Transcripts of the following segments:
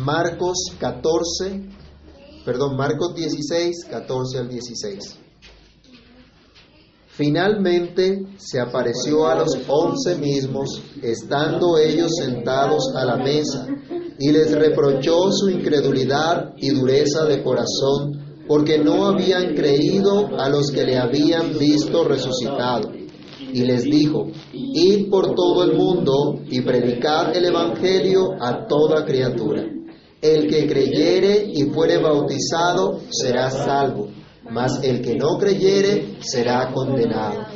Marcos 14, perdón, Marcos 16, 14 al 16. Finalmente se apareció a los once mismos, estando ellos sentados a la mesa, y les reprochó su incredulidad y dureza de corazón, porque no habían creído a los que le habían visto resucitado. Y les dijo, id por todo el mundo y predicad el Evangelio a toda criatura. El que creyere y fuere bautizado será salvo mas el que no creyere será condenado.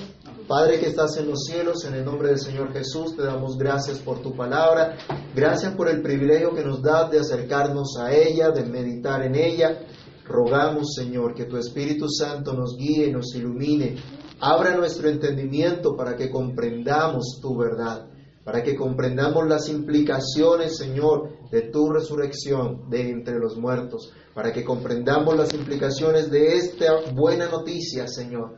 Padre que estás en los cielos, en el nombre del Señor Jesús, te damos gracias por tu palabra, gracias por el privilegio que nos das de acercarnos a ella, de meditar en ella. Rogamos, Señor, que tu Espíritu Santo nos guíe, nos ilumine, abra nuestro entendimiento para que comprendamos tu verdad, para que comprendamos las implicaciones, Señor, de tu resurrección de entre los muertos, para que comprendamos las implicaciones de esta buena noticia, Señor,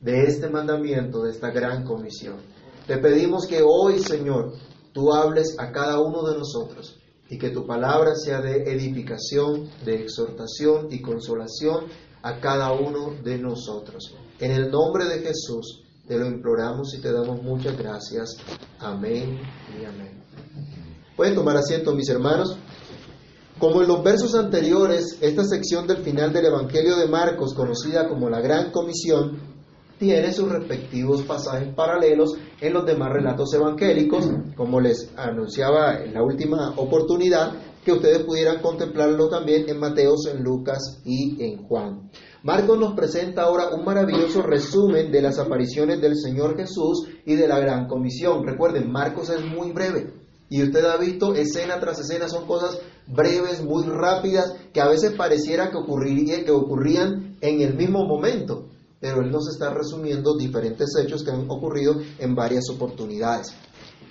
de este mandamiento, de esta gran comisión. Te pedimos que hoy, Señor, tú hables a cada uno de nosotros y que tu palabra sea de edificación, de exhortación y consolación a cada uno de nosotros. En el nombre de Jesús te lo imploramos y te damos muchas gracias. Amén y amén. Pueden tomar asiento, mis hermanos. Como en los versos anteriores, esta sección del final del Evangelio de Marcos, conocida como la Gran Comisión, tiene sus respectivos pasajes paralelos en los demás relatos evangélicos, como les anunciaba en la última oportunidad, que ustedes pudieran contemplarlo también en Mateos, en Lucas y en Juan. Marcos nos presenta ahora un maravilloso resumen de las apariciones del Señor Jesús y de la Gran Comisión. Recuerden, Marcos es muy breve, y usted ha visto escena tras escena, son cosas breves, muy rápidas, que a veces pareciera que, ocurriría, que ocurrían en el mismo momento, pero él nos está resumiendo diferentes hechos que han ocurrido en varias oportunidades.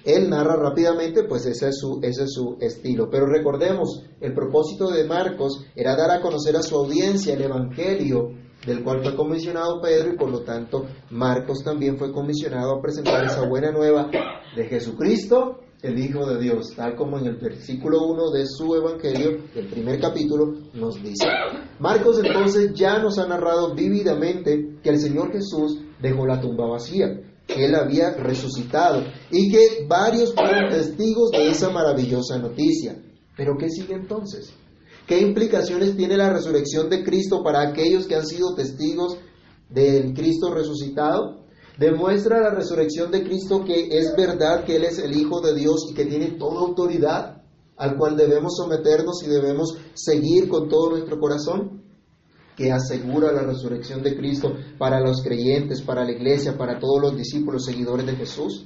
Él narra rápidamente, pues ese es, su, ese es su estilo. Pero recordemos, el propósito de Marcos era dar a conocer a su audiencia el Evangelio del cual fue comisionado Pedro y por lo tanto Marcos también fue comisionado a presentar esa buena nueva de Jesucristo el Hijo de Dios, tal como en el versículo 1 de su Evangelio, el primer capítulo, nos dice. Marcos entonces ya nos ha narrado vívidamente que el Señor Jesús dejó la tumba vacía, que Él había resucitado y que varios fueron testigos de esa maravillosa noticia. Pero ¿qué sigue entonces? ¿Qué implicaciones tiene la resurrección de Cristo para aquellos que han sido testigos del Cristo resucitado? Demuestra la resurrección de Cristo que es verdad que Él es el Hijo de Dios y que tiene toda autoridad al cual debemos someternos y debemos seguir con todo nuestro corazón, que asegura la resurrección de Cristo para los creyentes, para la iglesia, para todos los discípulos seguidores de Jesús.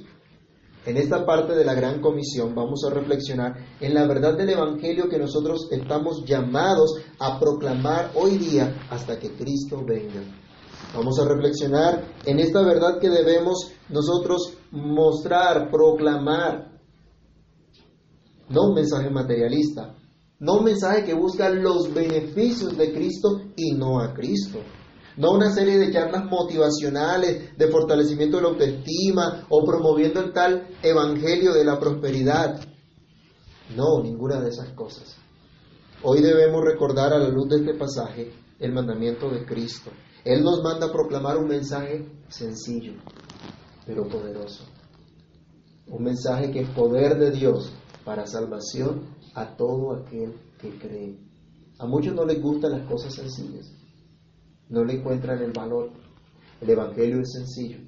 En esta parte de la gran comisión vamos a reflexionar en la verdad del Evangelio que nosotros estamos llamados a proclamar hoy día hasta que Cristo venga. Vamos a reflexionar en esta verdad que debemos nosotros mostrar, proclamar. No un mensaje materialista, no un mensaje que busca los beneficios de Cristo y no a Cristo. No una serie de charlas motivacionales de fortalecimiento de la autoestima o promoviendo el tal evangelio de la prosperidad. No, ninguna de esas cosas. Hoy debemos recordar a la luz de este pasaje el mandamiento de Cristo. Él nos manda a proclamar un mensaje sencillo, pero poderoso. Un mensaje que es poder de Dios para salvación a todo aquel que cree. A muchos no les gustan las cosas sencillas, no le encuentran el valor. El Evangelio es sencillo,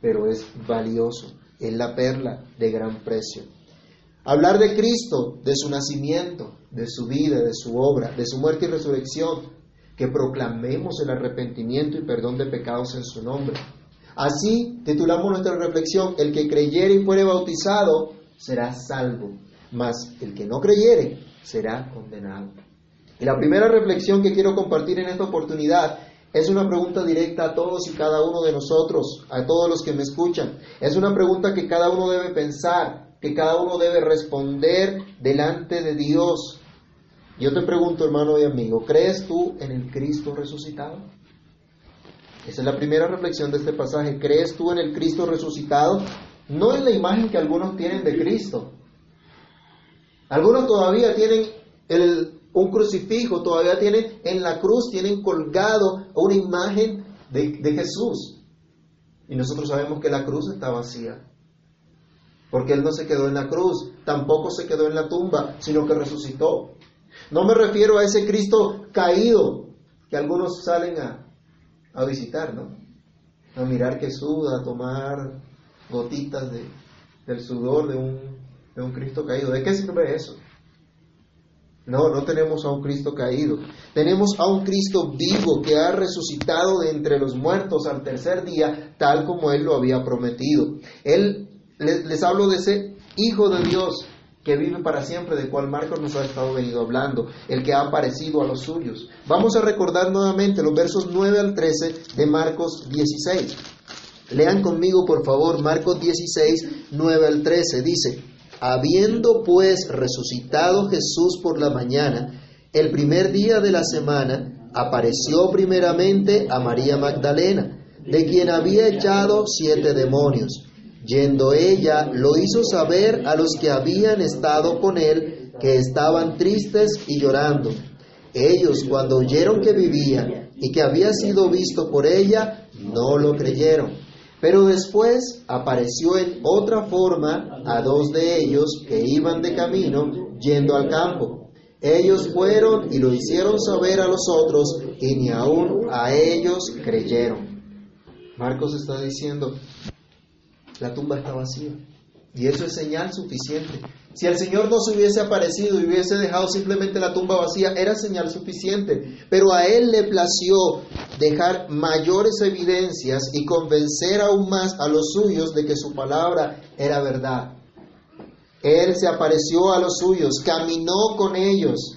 pero es valioso, es la perla de gran precio. Hablar de Cristo, de su nacimiento, de su vida, de su obra, de su muerte y resurrección, que proclamemos el arrepentimiento y perdón de pecados en su nombre. Así titulamos nuestra reflexión, el que creyere y fuere bautizado será salvo, mas el que no creyere será condenado. Y la primera reflexión que quiero compartir en esta oportunidad es una pregunta directa a todos y cada uno de nosotros, a todos los que me escuchan. Es una pregunta que cada uno debe pensar, que cada uno debe responder delante de Dios. Yo te pregunto, hermano y amigo, ¿crees tú en el Cristo resucitado? Esa es la primera reflexión de este pasaje. ¿Crees tú en el Cristo resucitado? No en la imagen que algunos tienen de Cristo. Algunos todavía tienen el, un crucifijo, todavía tienen en la cruz, tienen colgado una imagen de, de Jesús. Y nosotros sabemos que la cruz está vacía. Porque Él no se quedó en la cruz, tampoco se quedó en la tumba, sino que resucitó. No me refiero a ese Cristo caído que algunos salen a, a visitar, ¿no? A mirar que suda, a tomar gotitas de, del sudor de un, de un Cristo caído. ¿De qué sirve eso? No, no tenemos a un Cristo caído. Tenemos a un Cristo vivo que ha resucitado de entre los muertos al tercer día, tal como Él lo había prometido. Él, les, les hablo de ese Hijo de Dios que vive para siempre, del cual Marcos nos ha estado venido hablando, el que ha aparecido a los suyos. Vamos a recordar nuevamente los versos 9 al 13 de Marcos 16. Lean conmigo, por favor, Marcos 16, 9 al 13. Dice, habiendo pues resucitado Jesús por la mañana, el primer día de la semana, apareció primeramente a María Magdalena, de quien había echado siete demonios. Yendo ella, lo hizo saber a los que habían estado con él, que estaban tristes y llorando. Ellos, cuando oyeron que vivía y que había sido visto por ella, no lo creyeron. Pero después apareció en otra forma a dos de ellos que iban de camino yendo al campo. Ellos fueron y lo hicieron saber a los otros y ni aun a ellos creyeron. Marcos está diciendo, la tumba está vacía. Y eso es señal suficiente. Si el Señor no se hubiese aparecido y hubiese dejado simplemente la tumba vacía, era señal suficiente. Pero a Él le plació dejar mayores evidencias y convencer aún más a los suyos de que su palabra era verdad. Él se apareció a los suyos, caminó con ellos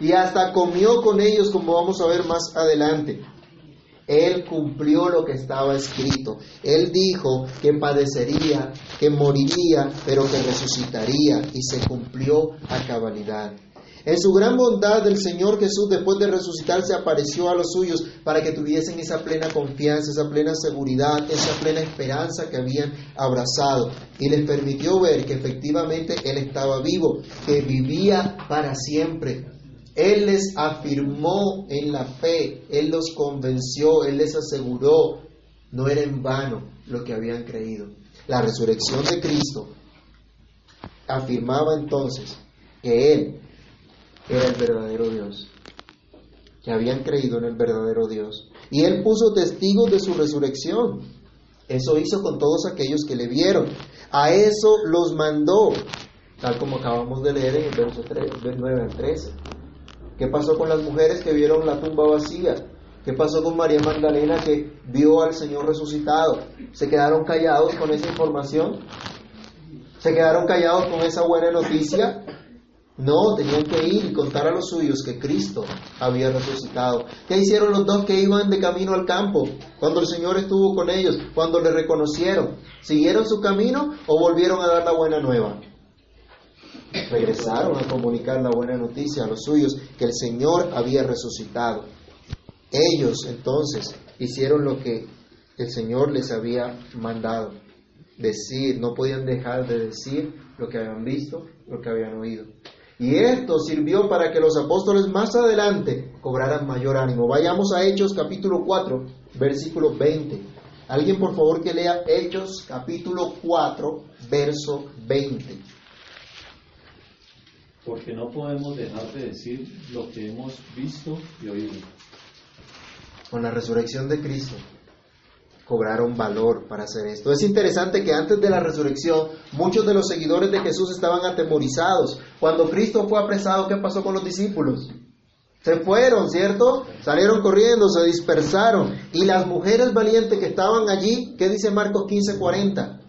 y hasta comió con ellos, como vamos a ver más adelante. Él cumplió lo que estaba escrito. Él dijo que padecería, que moriría, pero que resucitaría y se cumplió a cabalidad. En su gran bondad, el Señor Jesús, después de resucitar, se apareció a los suyos para que tuviesen esa plena confianza, esa plena seguridad, esa plena esperanza que habían abrazado. Y les permitió ver que efectivamente Él estaba vivo, que vivía para siempre, él les afirmó en la fe, Él los convenció, Él les aseguró, no era en vano lo que habían creído. La resurrección de Cristo afirmaba entonces que Él era el verdadero Dios, que habían creído en el verdadero Dios. Y Él puso testigos de su resurrección. Eso hizo con todos aquellos que le vieron. A eso los mandó, tal como acabamos de leer en el verso 3, 9 al 13. ¿Qué pasó con las mujeres que vieron la tumba vacía? ¿Qué pasó con María Magdalena que vio al Señor resucitado? ¿Se quedaron callados con esa información? ¿Se quedaron callados con esa buena noticia? No, tenían que ir y contar a los suyos que Cristo había resucitado. ¿Qué hicieron los dos que iban de camino al campo cuando el Señor estuvo con ellos, cuando le reconocieron? ¿Siguieron su camino o volvieron a dar la buena nueva? Regresaron a comunicar la buena noticia a los suyos que el Señor había resucitado. Ellos entonces hicieron lo que el Señor les había mandado decir, no podían dejar de decir lo que habían visto, lo que habían oído. Y esto sirvió para que los apóstoles más adelante cobraran mayor ánimo. Vayamos a Hechos capítulo 4, versículo 20. Alguien por favor que lea Hechos capítulo 4, verso 20 porque no podemos dejar de decir lo que hemos visto y oído. Con la resurrección de Cristo cobraron valor para hacer esto. Es interesante que antes de la resurrección muchos de los seguidores de Jesús estaban atemorizados. Cuando Cristo fue apresado, ¿qué pasó con los discípulos? Se fueron, ¿cierto? Salieron corriendo, se dispersaron. Y las mujeres valientes que estaban allí, ¿qué dice Marcos 15:40?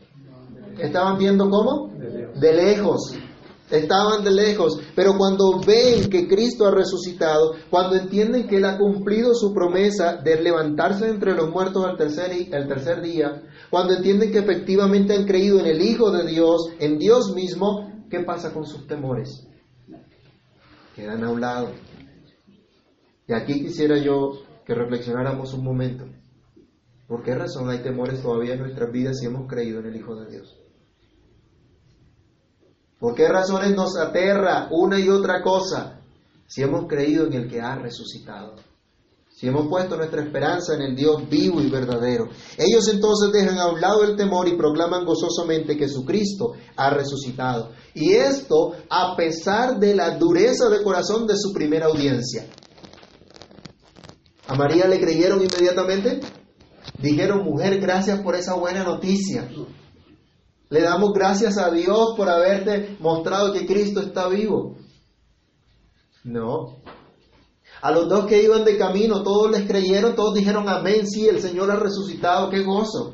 Estaban viendo cómo? De lejos estaban de lejos, pero cuando ven que Cristo ha resucitado, cuando entienden que Él ha cumplido su promesa de levantarse entre los muertos al tercer, al tercer día, cuando entienden que efectivamente han creído en el Hijo de Dios, en Dios mismo, ¿qué pasa con sus temores? Quedan a un lado. Y aquí quisiera yo que reflexionáramos un momento. ¿Por qué razón hay temores todavía en nuestras vidas si hemos creído en el Hijo de Dios? ¿Por qué razones nos aterra una y otra cosa? si hemos creído en el que ha resucitado, si hemos puesto nuestra esperanza en el Dios vivo y verdadero. Ellos entonces dejan a un lado el temor y proclaman gozosamente que Jesucristo ha resucitado. Y esto a pesar de la dureza de corazón de su primera audiencia. ¿A María le creyeron inmediatamente? Dijeron, mujer, gracias por esa buena noticia. Le damos gracias a Dios por haberte mostrado que Cristo está vivo. No. A los dos que iban de camino, todos les creyeron, todos dijeron amén, sí, el Señor ha resucitado, qué gozo.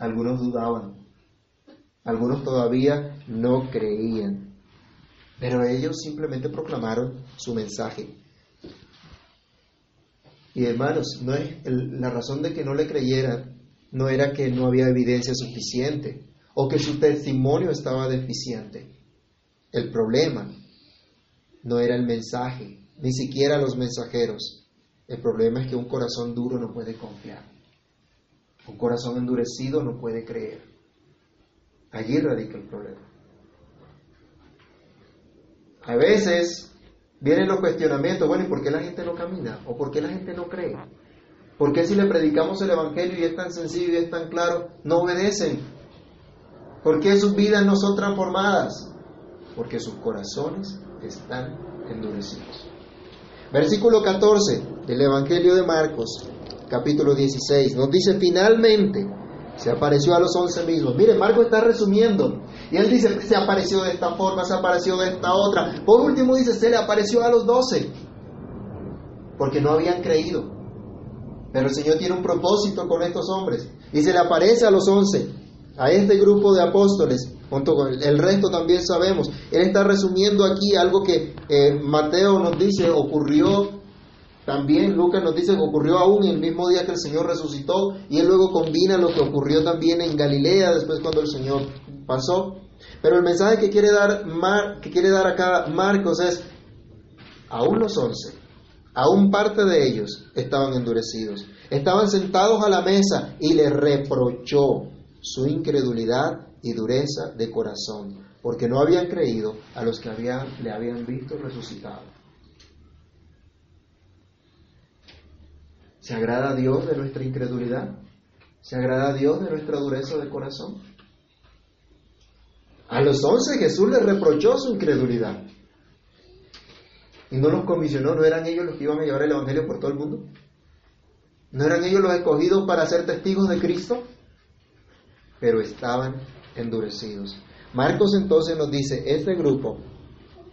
Algunos dudaban, algunos todavía no creían, pero ellos simplemente proclamaron su mensaje. Y hermanos, no es la razón de que no le creyeran no era que no había evidencia suficiente o que su testimonio estaba deficiente. El problema no era el mensaje, ni siquiera los mensajeros. El problema es que un corazón duro no puede confiar. Un corazón endurecido no puede creer. Allí radica el problema. A veces vienen los cuestionamientos, bueno, ¿y por qué la gente no camina? ¿O por qué la gente no cree? ¿Por qué si le predicamos el Evangelio y es tan sencillo y es tan claro, no obedecen? ¿Por qué sus vidas no son transformadas? Porque sus corazones están endurecidos. Versículo 14 del Evangelio de Marcos, capítulo 16, nos dice finalmente, se apareció a los once mismos. Mire, Marcos está resumiendo. Y él dice, se apareció de esta forma, se apareció de esta otra. Por último dice, se le apareció a los doce. Porque no habían creído. Pero el Señor tiene un propósito con estos hombres. Y se le aparece a los once, a este grupo de apóstoles junto con el resto también sabemos. Él está resumiendo aquí algo que eh, Mateo nos dice ocurrió también, Lucas nos dice que ocurrió aún el mismo día que el Señor resucitó y él luego combina lo que ocurrió también en Galilea después cuando el Señor pasó. Pero el mensaje que quiere dar, que quiere dar acá Marcos es, aún los once, aún parte de ellos estaban endurecidos, estaban sentados a la mesa y le reprochó su incredulidad y dureza de corazón, porque no habían creído a los que habían, le habían visto resucitado. ¿Se agrada a Dios de nuestra incredulidad? ¿Se agrada a Dios de nuestra dureza de corazón? A los once Jesús les reprochó su incredulidad. Y no los comisionó, ¿no eran ellos los que iban a llevar el Evangelio por todo el mundo? ¿No eran ellos los escogidos para ser testigos de Cristo? Pero estaban endurecidos. Marcos entonces nos dice, este grupo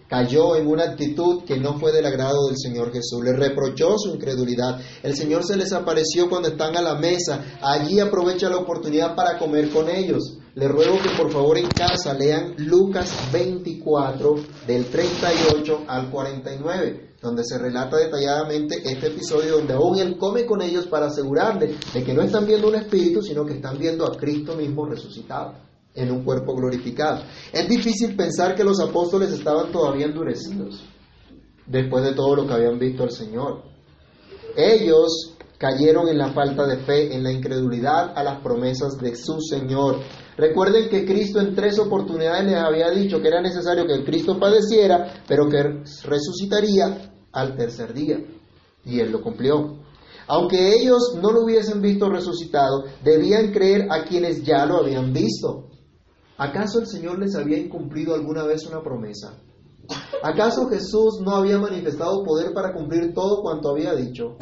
cayó en una actitud que no fue del agrado del Señor Jesús, le reprochó su incredulidad. El Señor se les apareció cuando están a la mesa, allí aprovecha la oportunidad para comer con ellos. Le ruego que por favor en casa lean Lucas 24 del 38 al 49, donde se relata detalladamente este episodio donde aún Él come con ellos para asegurarle de que no están viendo un espíritu, sino que están viendo a Cristo mismo resucitado en un cuerpo glorificado. Es difícil pensar que los apóstoles estaban todavía endurecidos después de todo lo que habían visto al Señor. Ellos cayeron en la falta de fe, en la incredulidad a las promesas de su Señor. Recuerden que Cristo en tres oportunidades les había dicho que era necesario que el Cristo padeciera, pero que resucitaría al tercer día. Y Él lo cumplió. Aunque ellos no lo hubiesen visto resucitado, debían creer a quienes ya lo habían visto. ¿Acaso el Señor les había incumplido alguna vez una promesa? ¿Acaso Jesús no había manifestado poder para cumplir todo cuanto había dicho?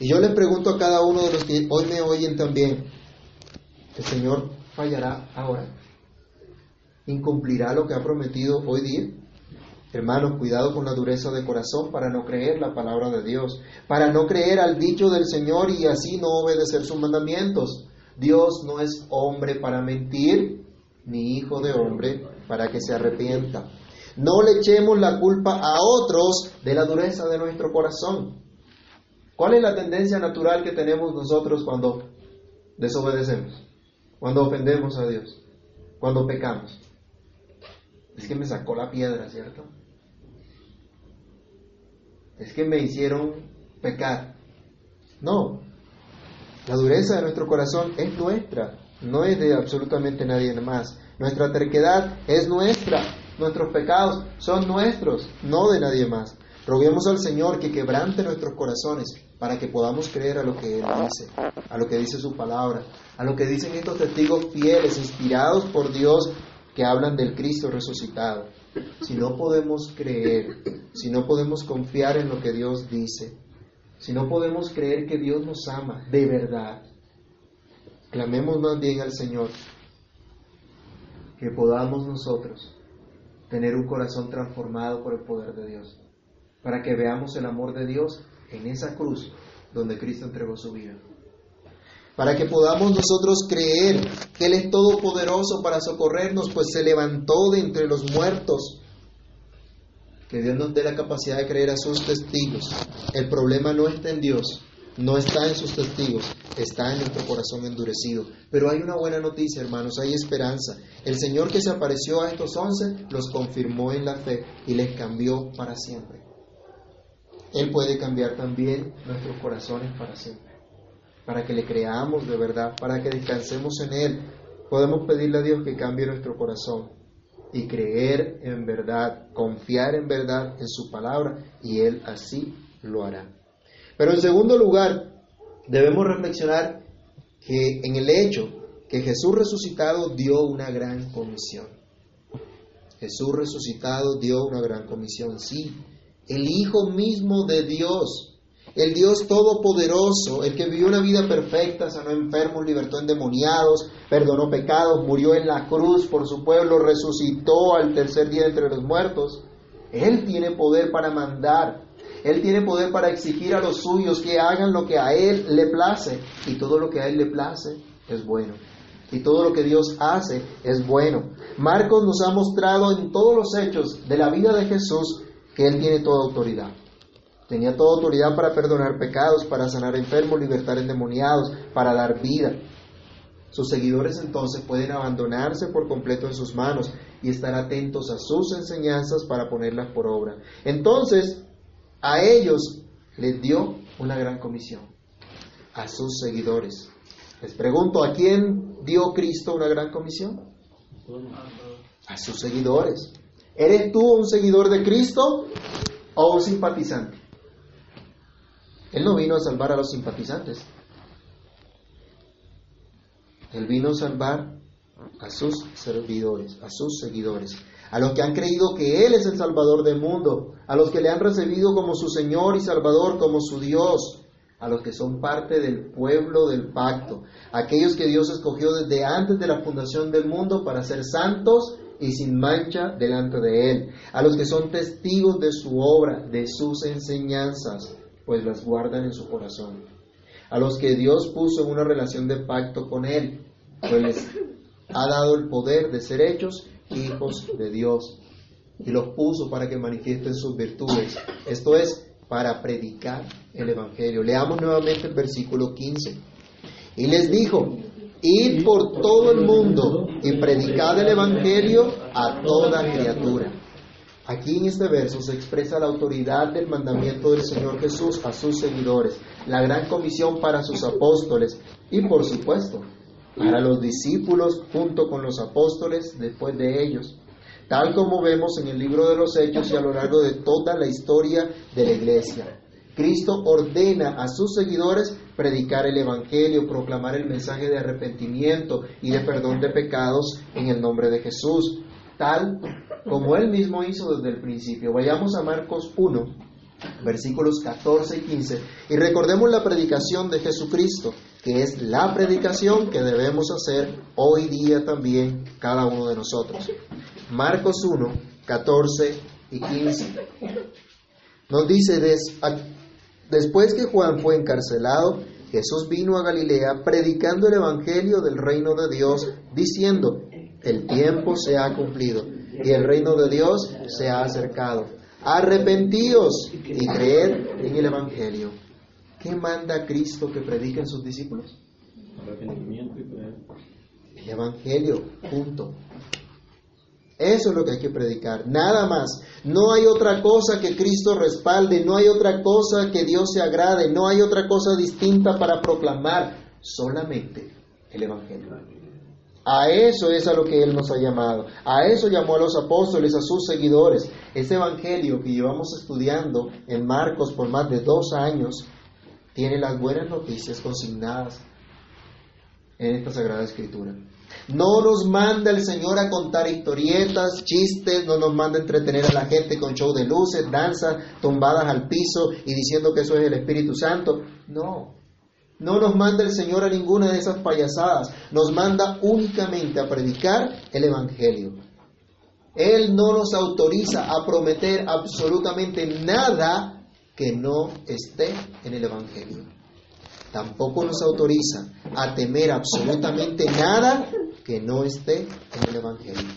Y yo les pregunto a cada uno de los que hoy me oyen también, ¿el Señor fallará ahora? ¿Incumplirá lo que ha prometido hoy día? Hermanos, cuidado con la dureza de corazón para no creer la palabra de Dios, para no creer al dicho del Señor y así no obedecer sus mandamientos. Dios no es hombre para mentir, ni hijo de hombre, para que se arrepienta. No le echemos la culpa a otros de la dureza de nuestro corazón. ¿Cuál es la tendencia natural que tenemos nosotros cuando desobedecemos? Cuando ofendemos a Dios, cuando pecamos. Es que me sacó la piedra, ¿cierto? Es que me hicieron pecar. No, la dureza de nuestro corazón es nuestra no es de absolutamente nadie más. Nuestra terquedad es nuestra. nuestros pecados son nuestros, no de nadie más. Roguemos al Señor que quebrante nuestros corazones para que podamos creer a lo que Él dice, a lo que dice su palabra, a lo que dicen estos testigos fieles, inspirados por Dios, que hablan del Cristo resucitado. Si no podemos creer, si no podemos confiar en lo que Dios dice, si no podemos creer que Dios nos ama de verdad, clamemos más bien al Señor que podamos nosotros tener un corazón transformado por el poder de Dios, para que veamos el amor de Dios en esa cruz donde Cristo entregó su vida. Para que podamos nosotros creer que Él es todopoderoso para socorrernos, pues se levantó de entre los muertos. Que Dios nos dé la capacidad de creer a sus testigos. El problema no está en Dios, no está en sus testigos, está en nuestro corazón endurecido. Pero hay una buena noticia, hermanos, hay esperanza. El Señor que se apareció a estos once los confirmó en la fe y les cambió para siempre. Él puede cambiar también nuestros corazones para siempre, para que le creamos de verdad, para que descansemos en Él. Podemos pedirle a Dios que cambie nuestro corazón y creer en verdad, confiar en verdad en su palabra y Él así lo hará. Pero en segundo lugar, debemos reflexionar que en el hecho que Jesús resucitado dio una gran comisión. Jesús resucitado dio una gran comisión, sí, el Hijo mismo de Dios, el Dios todopoderoso, el que vivió una vida perfecta, sanó enfermos, libertó endemoniados, perdonó pecados, murió en la cruz por su pueblo, resucitó al tercer día entre los muertos. Él tiene poder para mandar, Él tiene poder para exigir a los suyos que hagan lo que a Él le place, y todo lo que a Él le place es bueno. Y todo lo que Dios hace es bueno. Marcos nos ha mostrado en todos los hechos de la vida de Jesús que Él tiene toda autoridad. Tenía toda autoridad para perdonar pecados, para sanar enfermos, libertar endemoniados, para dar vida. Sus seguidores entonces pueden abandonarse por completo en sus manos y estar atentos a sus enseñanzas para ponerlas por obra. Entonces, a ellos les dio una gran comisión, a sus seguidores. Les pregunto, ¿a quién dio Cristo una gran comisión? A sus seguidores. ¿Eres tú un seguidor de Cristo o un simpatizante? Él no vino a salvar a los simpatizantes. Él vino a salvar a sus servidores, a sus seguidores, a los que han creído que Él es el Salvador del mundo, a los que le han recibido como su Señor y Salvador, como su Dios, a los que son parte del pueblo del pacto, aquellos que Dios escogió desde antes de la fundación del mundo para ser santos y sin mancha delante de Él, a los que son testigos de su obra, de sus enseñanzas, pues las guardan en su corazón, a los que Dios puso en una relación de pacto con Él, pues les ha dado el poder de ser hechos hijos de Dios y los puso para que manifiesten sus virtudes, esto es, para predicar el Evangelio. Leamos nuevamente el versículo 15. Y les dijo, Id por todo el mundo y predicad el Evangelio a toda criatura. Aquí en este verso se expresa la autoridad del mandamiento del Señor Jesús a sus seguidores, la gran comisión para sus apóstoles y por supuesto para los discípulos junto con los apóstoles después de ellos, tal como vemos en el libro de los Hechos y a lo largo de toda la historia de la iglesia. Cristo ordena a sus seguidores predicar el Evangelio, proclamar el mensaje de arrepentimiento y de perdón de pecados en el nombre de Jesús, tal como él mismo hizo desde el principio. Vayamos a Marcos 1, versículos 14 y 15, y recordemos la predicación de Jesucristo, que es la predicación que debemos hacer hoy día también cada uno de nosotros. Marcos 1, 14 y 15. Nos dice, después que Juan fue encarcelado, Jesús vino a Galilea predicando el Evangelio del reino de Dios, diciendo, el tiempo se ha cumplido y el reino de Dios se ha acercado. Arrepentíos y creed en el Evangelio. ¿Qué manda Cristo que prediquen sus discípulos? Arrepentimiento y creer. El Evangelio, punto. Eso es lo que hay que predicar, nada más. No hay otra cosa que Cristo respalde, no hay otra cosa que Dios se agrade, no hay otra cosa distinta para proclamar, solamente el Evangelio. A eso es a lo que Él nos ha llamado. A eso llamó a los apóstoles, a sus seguidores. Ese Evangelio que llevamos estudiando en Marcos por más de dos años tiene las buenas noticias consignadas en esta Sagrada Escritura. No nos manda el Señor a contar historietas, chistes, no nos manda a entretener a la gente con show de luces, danzas, tumbadas al piso y diciendo que eso es el Espíritu Santo. No, no nos manda el Señor a ninguna de esas payasadas, nos manda únicamente a predicar el Evangelio. Él no nos autoriza a prometer absolutamente nada que no esté en el Evangelio. Tampoco nos autoriza a temer absolutamente nada que no esté en el Evangelio.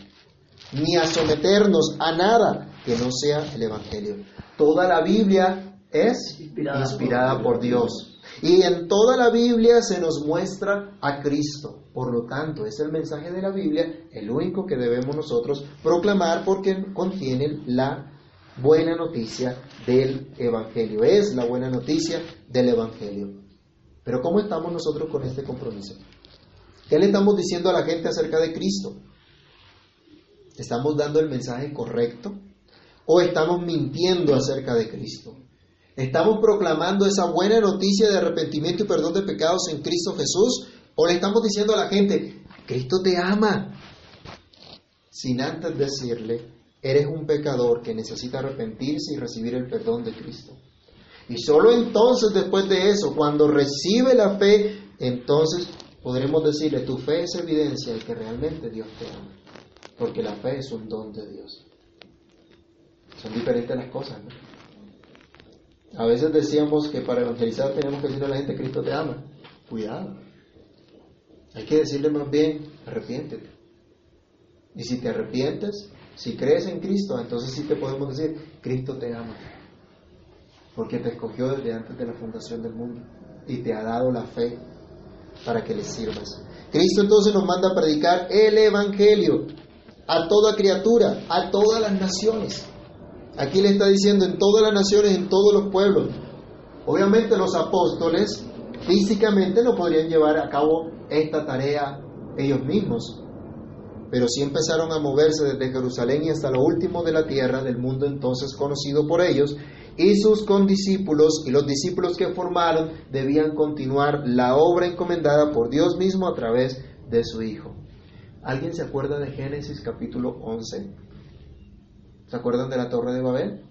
Ni a someternos a nada que no sea el Evangelio. Toda la Biblia es inspirada, por Dios. Y en toda la Biblia se nos muestra a Cristo. Por lo tanto, es el mensaje de la Biblia el único que debemos nosotros proclamar porque contiene la buena noticia del Evangelio. Es la buena noticia del Evangelio. Pero ¿cómo estamos nosotros con este compromiso? ¿Qué le estamos diciendo a la gente acerca de Cristo? ¿Estamos dando el mensaje correcto? ¿O estamos mintiendo acerca de Cristo? ¿Estamos proclamando esa buena noticia de arrepentimiento y perdón de pecados en Cristo Jesús? ¿O le estamos diciendo a la gente, Cristo te ama? Sin antes decirle, eres un pecador que necesita arrepentirse y recibir el perdón de Cristo. Y solo entonces, después de eso, cuando recibe la fe, entonces podremos decirle, tu fe es evidencia de que realmente Dios te ama. Porque la fe es un don de Dios. Son diferentes las cosas, ¿no? A veces decíamos que para evangelizar tenemos que decirle a la gente, Cristo te ama. Cuidado. Hay que decirle más bien, arrepiéntete. Y si te arrepientes, si crees en Cristo, entonces sí te podemos decir, Cristo te ama. Porque te escogió desde antes de la fundación del mundo y te ha dado la fe para que le sirvas. Cristo entonces nos manda a predicar el Evangelio a toda criatura, a todas las naciones. Aquí le está diciendo en todas las naciones, en todos los pueblos. Obviamente los apóstoles físicamente no podrían llevar a cabo esta tarea ellos mismos, pero sí empezaron a moverse desde Jerusalén y hasta lo último de la tierra, del mundo entonces conocido por ellos, y sus condiscípulos y los discípulos que formaron debían continuar la obra encomendada por Dios mismo a través de su Hijo. ¿Alguien se acuerda de Génesis capítulo 11? ¿Se acuerdan de la torre de Babel?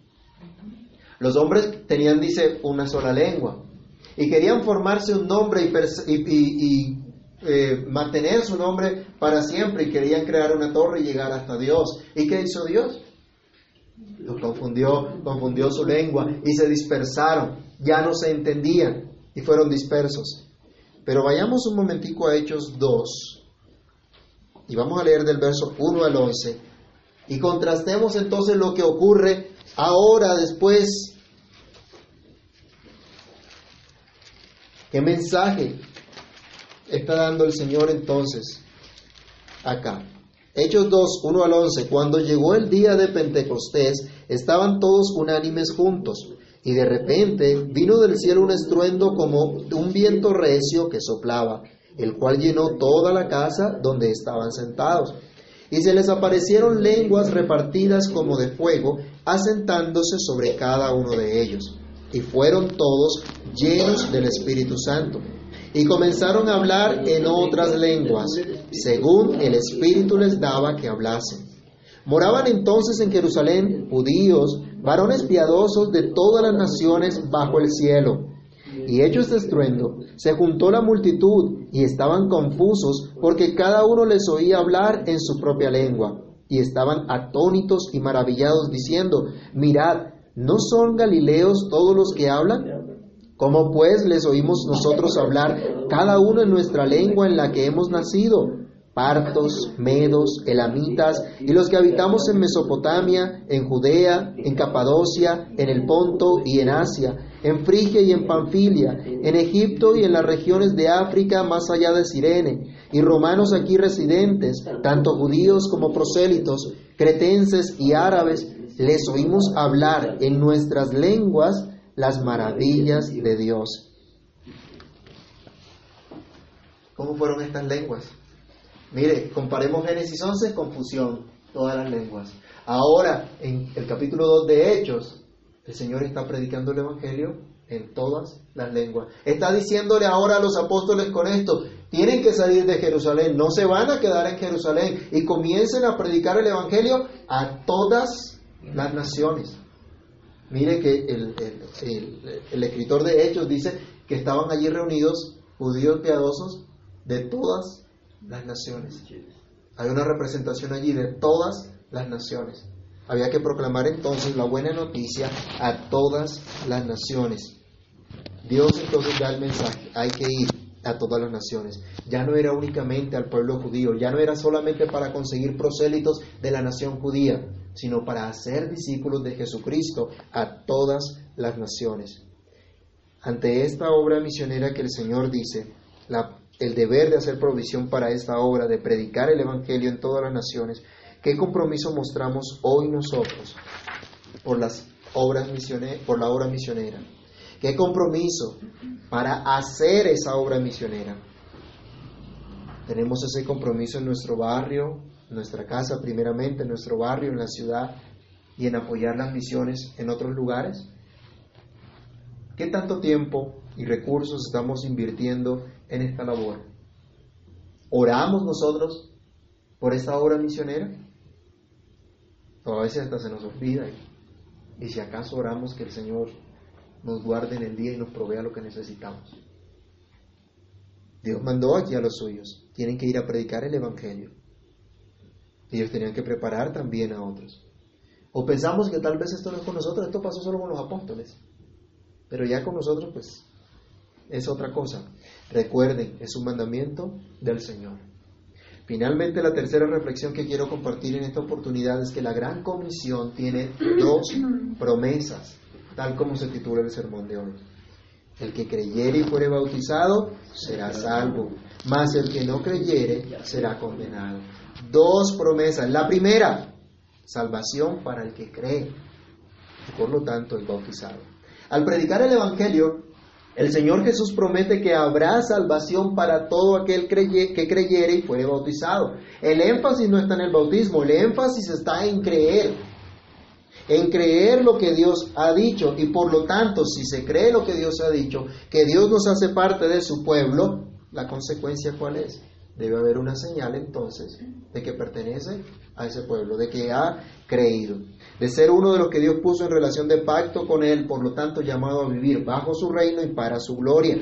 Los hombres tenían, dice, una sola lengua y querían formarse un nombre y, eh, mantener su nombre para siempre y querían crear una torre y llegar hasta Dios. ¿Y qué hizo Dios? Confundió, confundió su lengua y se dispersaron, ya no se entendían y fueron dispersos. Pero vayamos un momentico a Hechos 2 y vamos a leer del verso 1 al 11 y contrastemos entonces lo que ocurre ahora después. ¿Qué mensaje está dando el Señor entonces acá? Hechos 2, 1 al 11, cuando llegó el día de Pentecostés, estaban todos unánimes juntos, y de repente vino del cielo un estruendo como un viento recio que soplaba, el cual llenó toda la casa donde estaban sentados. Y se les aparecieron lenguas repartidas como de fuego, asentándose sobre cada uno de ellos. Y fueron todos llenos del Espíritu Santo y comenzaron a hablar en otras lenguas, según el Espíritu les daba que hablasen. Moraban entonces en Jerusalén judíos, varones piadosos de todas las naciones bajo el cielo. Y hecho este estruendo, se juntó la multitud y estaban confusos porque cada uno les oía hablar en su propia lengua. Y estaban atónitos y maravillados diciendo, mirad, ¿no son galileos todos los que hablan? ¿Cómo pues les oímos nosotros hablar cada uno en nuestra lengua en la que hemos nacido? Partos, medos, elamitas y los que habitamos en Mesopotamia, en Judea, en Capadocia, en el Ponto y en Asia, en Frigia y en Panfilia, en Egipto y en las regiones de África más allá de Sirene, y romanos aquí residentes, tanto judíos como prosélitos, cretenses y árabes, les oímos hablar en nuestras lenguas las maravillas de Dios. ¿Cómo fueron estas lenguas? Mire, comparemos Génesis 11, confusión, todas las lenguas. Ahora, en el capítulo 2 de Hechos, el Señor está predicando el Evangelio en todas las lenguas. Está diciéndole ahora a los apóstoles con esto, tienen que salir de Jerusalén, no se van a quedar en Jerusalén y comiencen a predicar el Evangelio a todas las naciones. Mire que el, el escritor de Hechos dice que estaban allí reunidos judíos piadosos de todas las naciones. Hay una representación allí de todas las naciones. Había que proclamar entonces la buena noticia a todas las naciones. Dios entonces da el mensaje, hay que ir a todas las naciones. Ya no era únicamente al pueblo judío, ya no era solamente para conseguir prosélitos de la nación judía, sino para hacer discípulos de Jesucristo a todas las naciones. Ante esta obra misionera que el Señor dice, el deber de hacer provisión para esta obra, de predicar el Evangelio en todas las naciones, ¿qué compromiso mostramos hoy nosotros por, las obras por la obra misionera? ¿Qué compromiso para hacer esa obra misionera? Tenemos ese compromiso en nuestro barrio, nuestra casa primeramente, en nuestro barrio, en la ciudad y en apoyar las misiones en otros lugares. ¿Qué tanto tiempo y recursos estamos invirtiendo en esta labor? ¿Oramos nosotros por esta obra misionera? a veces hasta se nos olvida. Y, si acaso oramos que el Señor nos guarde en el día y nos provea lo que necesitamos. Dios mandó aquí a los suyos. Tienen que ir a predicar el Evangelio. Ellos tenían que preparar también a otros. O pensamos que tal vez esto no es con nosotros, esto pasó solo con los apóstoles. Pero ya con nosotros, pues, es otra cosa. Recuerden, es un mandamiento del Señor. Finalmente, la tercera reflexión que quiero compartir en esta oportunidad es que la gran comisión tiene dos promesas, tal como se titula el sermón de hoy. El que creyere y fuere bautizado será salvo, mas el que no creyere será condenado. Dos promesas. La primera, salvación para el que cree, por lo tanto el bautizado. Al predicar el Evangelio, el Señor Jesús promete que habrá salvación para todo aquel que creyere y fuere bautizado. El énfasis no está en el bautismo, el énfasis está en creer, en creer lo que Dios ha dicho. Y por lo tanto, si se cree lo que Dios ha dicho, que Dios nos hace parte de su pueblo, la consecuencia cuál es? Debe haber una señal entonces de que pertenece a ese pueblo, de que ha creído, de ser uno de los que Dios puso en relación de pacto con Él, por lo tanto llamado a vivir bajo su reino y para su gloria.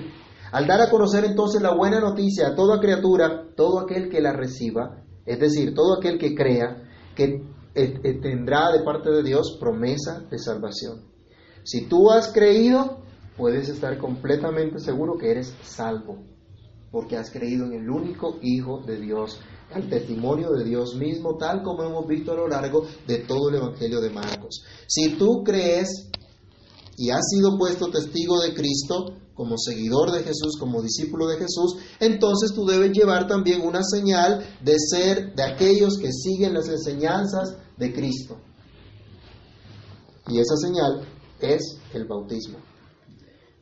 Al dar a conocer entonces la buena noticia a toda criatura, todo aquel que la reciba, es decir, todo aquel que crea, que eh, eh, tendrá de parte de Dios promesa de salvación. Si tú has creído, puedes estar completamente seguro que eres salvo porque has creído en el único Hijo de Dios, el testimonio de Dios mismo, tal como hemos visto a lo largo de todo el Evangelio de Marcos. Si tú crees y has sido puesto testigo de Cristo, como seguidor de Jesús, como discípulo de Jesús, entonces tú debes llevar también una señal de ser de aquellos que siguen las enseñanzas de Cristo. Y esa señal es el bautismo.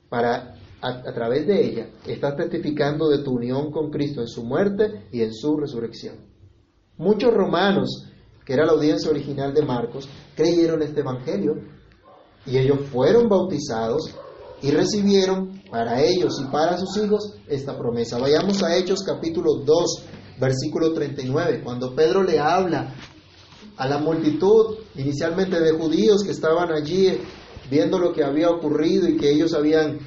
Para a, través de ella, estás testificando de tu unión con Cristo en su muerte y en su resurrección. Muchos romanos, que era la audiencia original de Marcos, creyeron este Evangelio y ellos fueron bautizados y recibieron para ellos y para sus hijos esta promesa. Vayamos a Hechos capítulo 2, versículo 39, cuando Pedro le habla a la multitud, inicialmente de judíos que estaban allí viendo lo que había ocurrido y que ellos habían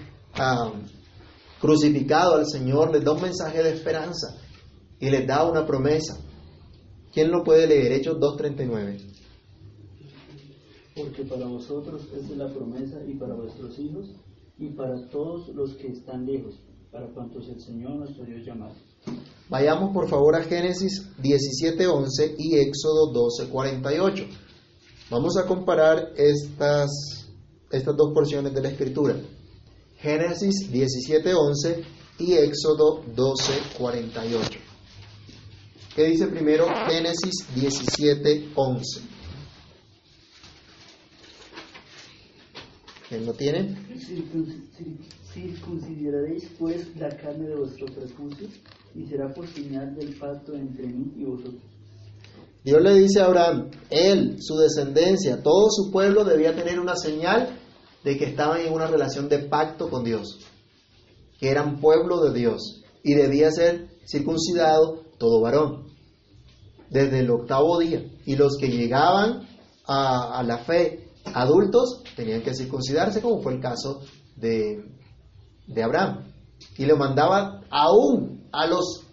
crucificado al Señor, les da un mensaje de esperanza y les da una promesa. ¿Quién lo puede leer? Hechos 2.39. Porque para vosotros es la promesa y para vuestros hijos y para todos los que están lejos, para cuantos el Señor nuestro Dios llamado. Vayamos por favor a Génesis 17.11 y Éxodo 12.48. Vamos a comparar estas, estas dos porciones de la Escritura. Génesis 17:11 y Éxodo 12:48. ¿Qué dice primero Génesis 17:11? ¿Quién lo tiene? Circuncidaréis pues la carne de vuestros prepucios y será por señal del pacto entre mí y vosotros. Dios le dice a Abraham, él, su descendencia, todo su pueblo debía tener una señal de que estaban en una relación de pacto con Dios, que eran pueblo de Dios y debía ser circuncidado todo varón, desde el octavo día. Y los que llegaban a, la fe adultos tenían que circuncidarse, como fue el caso de, de Abraham. Y le mandaba aún a los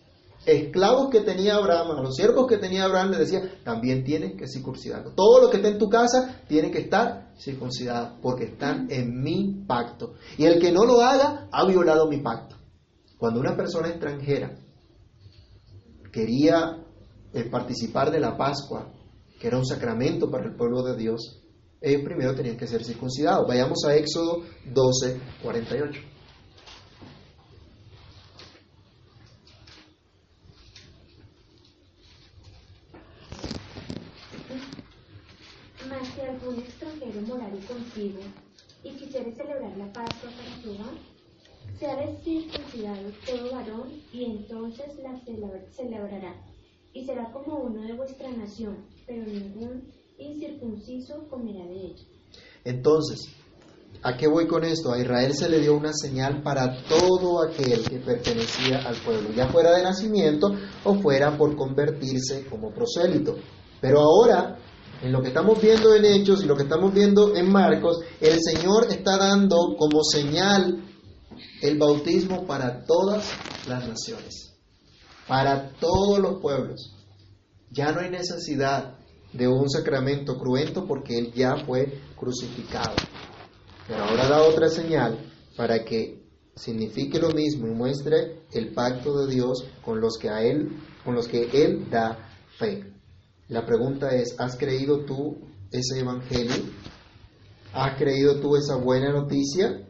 esclavos que tenía Abraham, a los siervos que tenía Abraham, le decía, también tienen que circuncidarlo. Todo lo que esté en tu casa tiene que estar circuncidado, porque están en mi pacto. Y el que no lo haga, ha violado mi pacto. Cuando una persona extranjera quería eh, participar de la Pascua, que era un sacramento para el pueblo de Dios, ellos primero tenían que ser circuncidados. Vayamos a Éxodo 12, 48. Mas si algún extranjero morare contigo y la Pascua para Jehová, se ha de circuncidado todo varón y entonces la celebra- celebrará. Y será como uno de vuestra nación, pero ningún incircunciso comerá de ella. Entonces, ¿a qué voy con esto? A Israel se le dio una señal para todo aquel que pertenecía al pueblo, ya fuera de nacimiento o fuera por convertirse como prosélito. Pero ahora, en lo que estamos viendo en Hechos y lo que estamos viendo en Marcos, el Señor está dando como señal el bautismo para todas las naciones, para todos los pueblos. Ya no hay necesidad de un sacramento cruento porque Él ya fue crucificado. Pero ahora da otra señal para que signifique lo mismo y muestre el pacto de Dios con los que a Él, con los que Él da fe. La pregunta es, ¿has creído tú ese evangelio? ¿Has creído tú esa buena noticia?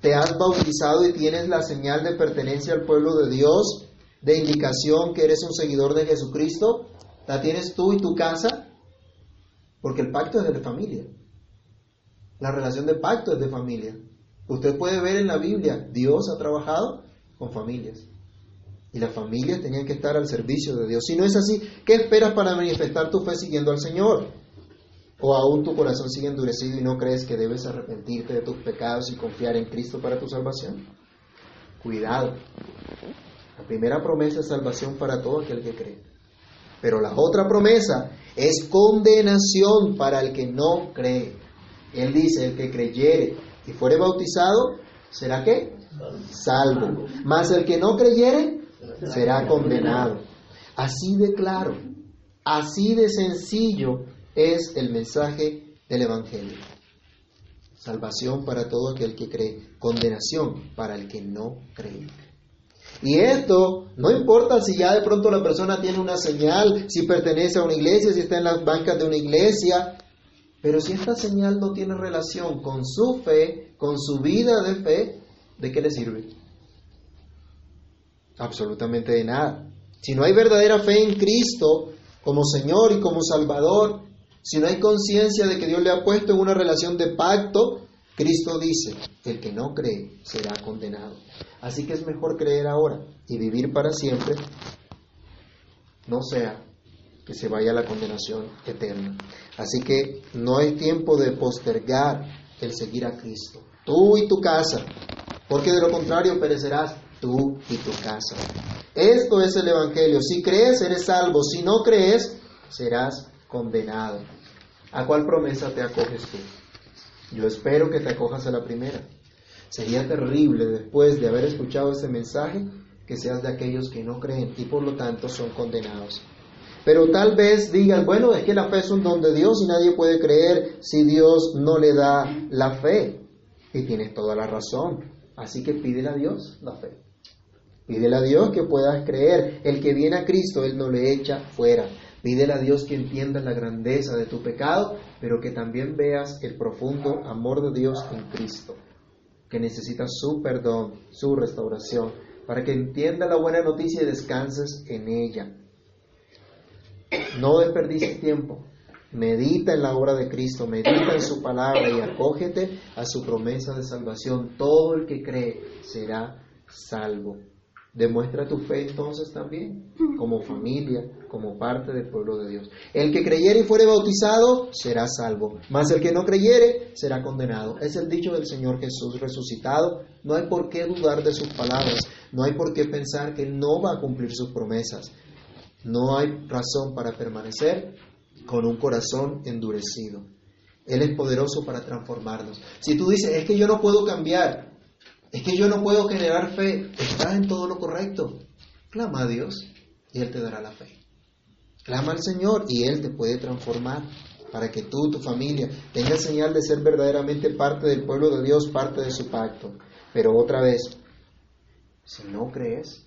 ¿Te has bautizado y tienes la señal de pertenencia al pueblo de Dios? ¿De indicación que eres un seguidor de Jesucristo? ¿La tienes tú y tu casa? Porque el pacto es de familia. La relación de pacto es de familia. Usted puede ver en la Biblia, Dios ha trabajado con familias. Y las familias tenían que estar al servicio de Dios. Si no es así, ¿qué esperas para manifestar tu fe siguiendo al Señor? ¿O aún tu corazón sigue endurecido y no crees que debes arrepentirte de tus pecados y confiar en Cristo para tu salvación? Cuidado. La primera promesa es salvación para todo aquel que cree. Pero la otra promesa es condenación para el que no cree. Él dice, el que creyere y fuere bautizado, ¿será qué? Salvo. Mas el que no creyere, será condenado. Así de claro, así de sencillo es el mensaje del Evangelio. Salvación para todo aquel que cree, condenación para el que no cree. Y esto no importa si ya de pronto la persona tiene una señal, si pertenece a una iglesia, si está en las bancas de una iglesia, pero si esta señal no tiene relación con su fe, con su vida de fe, ¿de qué le sirve? Absolutamente de nada. Si no hay verdadera fe en Cristo como Señor y como Salvador, si no hay conciencia de que Dios le ha puesto en una relación de pacto, Cristo dice, el que no cree será condenado. Así que es mejor creer ahora y vivir para siempre, no sea que se vaya a la condenación eterna. Así que no es tiempo de postergar el seguir a Cristo, tú y tu casa, porque de lo contrario perecerás tú y tu casa. Esto es el Evangelio. Si crees, eres salvo. Si no crees, serás condenado. ¿A cuál promesa te acoges tú? Yo espero que te acojas a la primera. Sería terrible después de haber escuchado este mensaje que seas de aquellos que no creen y por lo tanto son condenados. Pero tal vez digas, bueno, es que la fe es un don de Dios y nadie puede creer si Dios no le da la fe. Y tienes toda la razón. Así que pídele a Dios la fe. Pídele a Dios que puedas creer. El que viene a Cristo, Él no le echa fuera. Pídele a Dios que entienda la grandeza de tu pecado, pero que también veas el profundo amor de Dios en Cristo, que necesita su perdón, su restauración, para que entienda la buena noticia y descanses en ella. No desperdicies tiempo. Medita en la obra de Cristo, medita en su palabra y acógete a su promesa de salvación. Todo el que cree será salvo. Demuestra tu fe entonces también, como familia, como parte del pueblo de Dios. El que creyere y fuere bautizado será salvo, mas el que no creyere será condenado. Es el dicho del Señor Jesús resucitado. No hay por qué dudar de sus palabras, no hay por qué pensar que no va a cumplir sus promesas. No hay razón para permanecer con un corazón endurecido. Él es poderoso para transformarnos. Si tú dices, es que yo no puedo cambiar, es que yo no puedo generar fe, estás en todo lo correcto. Clama a Dios y Él te dará la fe. Clama al Señor y Él te puede transformar para que tú, tu familia, tengas señal de ser verdaderamente parte del pueblo de Dios, parte de su pacto. Pero otra vez, si no crees,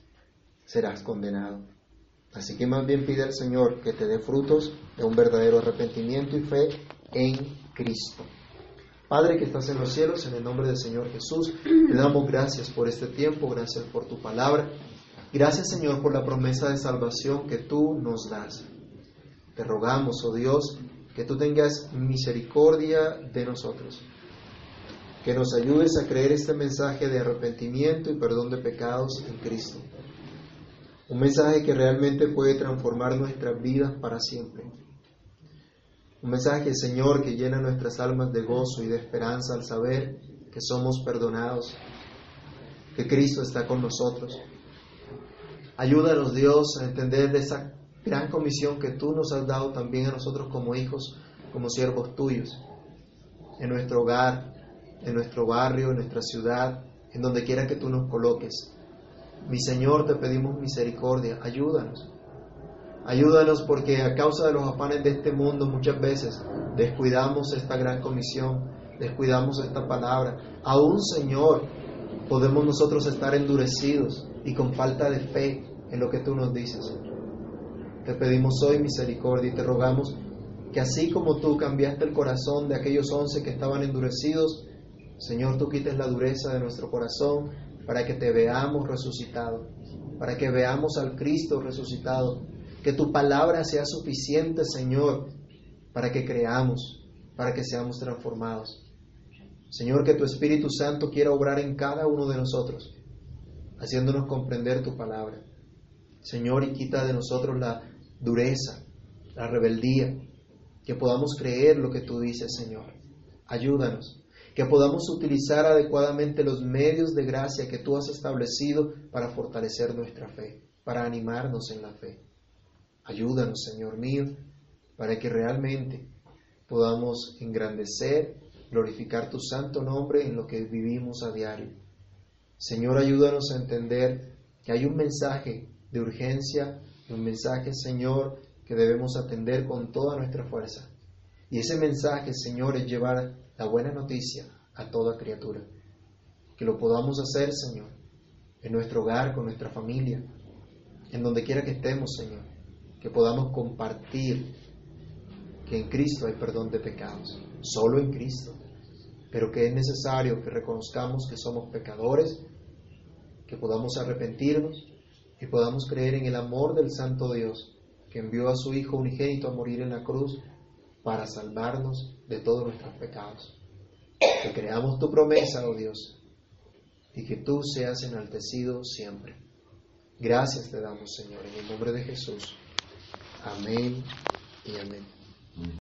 serás condenado. Así que más bien pide al Señor que te dé frutos de un verdadero arrepentimiento y fe en Cristo. Padre que estás en los cielos, en el nombre del Señor Jesús, te damos gracias por este tiempo, gracias por tu palabra. Gracias Señor por la promesa de salvación que tú nos das. Te rogamos, oh Dios, que tú tengas misericordia de nosotros, que nos ayudes a creer este mensaje de arrepentimiento y perdón de pecados en Cristo. Un mensaje que realmente puede transformar nuestras vidas para siempre. Un mensaje, Señor, que llena nuestras almas de gozo y de esperanza al saber que somos perdonados, que Cristo está con nosotros. Ayúdanos, Dios, a entender de esa gran comisión que tú nos has dado también a nosotros como hijos, como siervos tuyos, en nuestro hogar, en nuestro barrio, en nuestra ciudad, en donde quiera que tú nos coloques. Mi Señor, te pedimos misericordia, ayúdanos. Ayúdanos porque a causa de los afanes de este mundo muchas veces descuidamos esta gran comisión, descuidamos esta palabra. Aún, Señor, podemos nosotros estar endurecidos y con falta de fe en lo que tú nos dices. Te pedimos hoy misericordia y te rogamos que así como tú cambiaste el corazón de aquellos once que estaban endurecidos, Señor, tú quites la dureza de nuestro corazón para que te veamos resucitado, para que veamos al Cristo resucitado, que tu palabra sea suficiente, Señor, para que creamos, para que seamos transformados. Señor, que tu Espíritu Santo quiera obrar en cada uno de nosotros, haciéndonos comprender tu palabra. Señor, y quita de nosotros la dureza, la rebeldía, que podamos creer lo que tú dices, Señor. Ayúdanos, que podamos utilizar adecuadamente los medios de gracia que tú has establecido para fortalecer nuestra fe, para animarnos en la fe. Ayúdanos, Señor mío, para que realmente podamos engrandecer, glorificar tu santo nombre en lo que vivimos a diario. Señor, ayúdanos a entender que hay un mensaje de urgencia, un mensaje, Señor, que debemos atender con toda nuestra fuerza. Y ese mensaje, Señor, es llevar la buena noticia a toda criatura. Que lo podamos hacer, Señor, en nuestro hogar, con nuestra familia, en donde quiera que estemos, Señor. Que podamos compartir que en Cristo hay perdón de pecados, solo en Cristo, pero que es necesario que reconozcamos que somos pecadores, que podamos arrepentirnos y podamos creer en el amor del Santo Dios, que envió a su Hijo unigénito a morir en la cruz para salvarnos de todos nuestros pecados. Que creamos tu promesa, oh Dios, y que tú seas enaltecido siempre. Gracias te damos, Señor, en el nombre de Jesús. Amén y amén.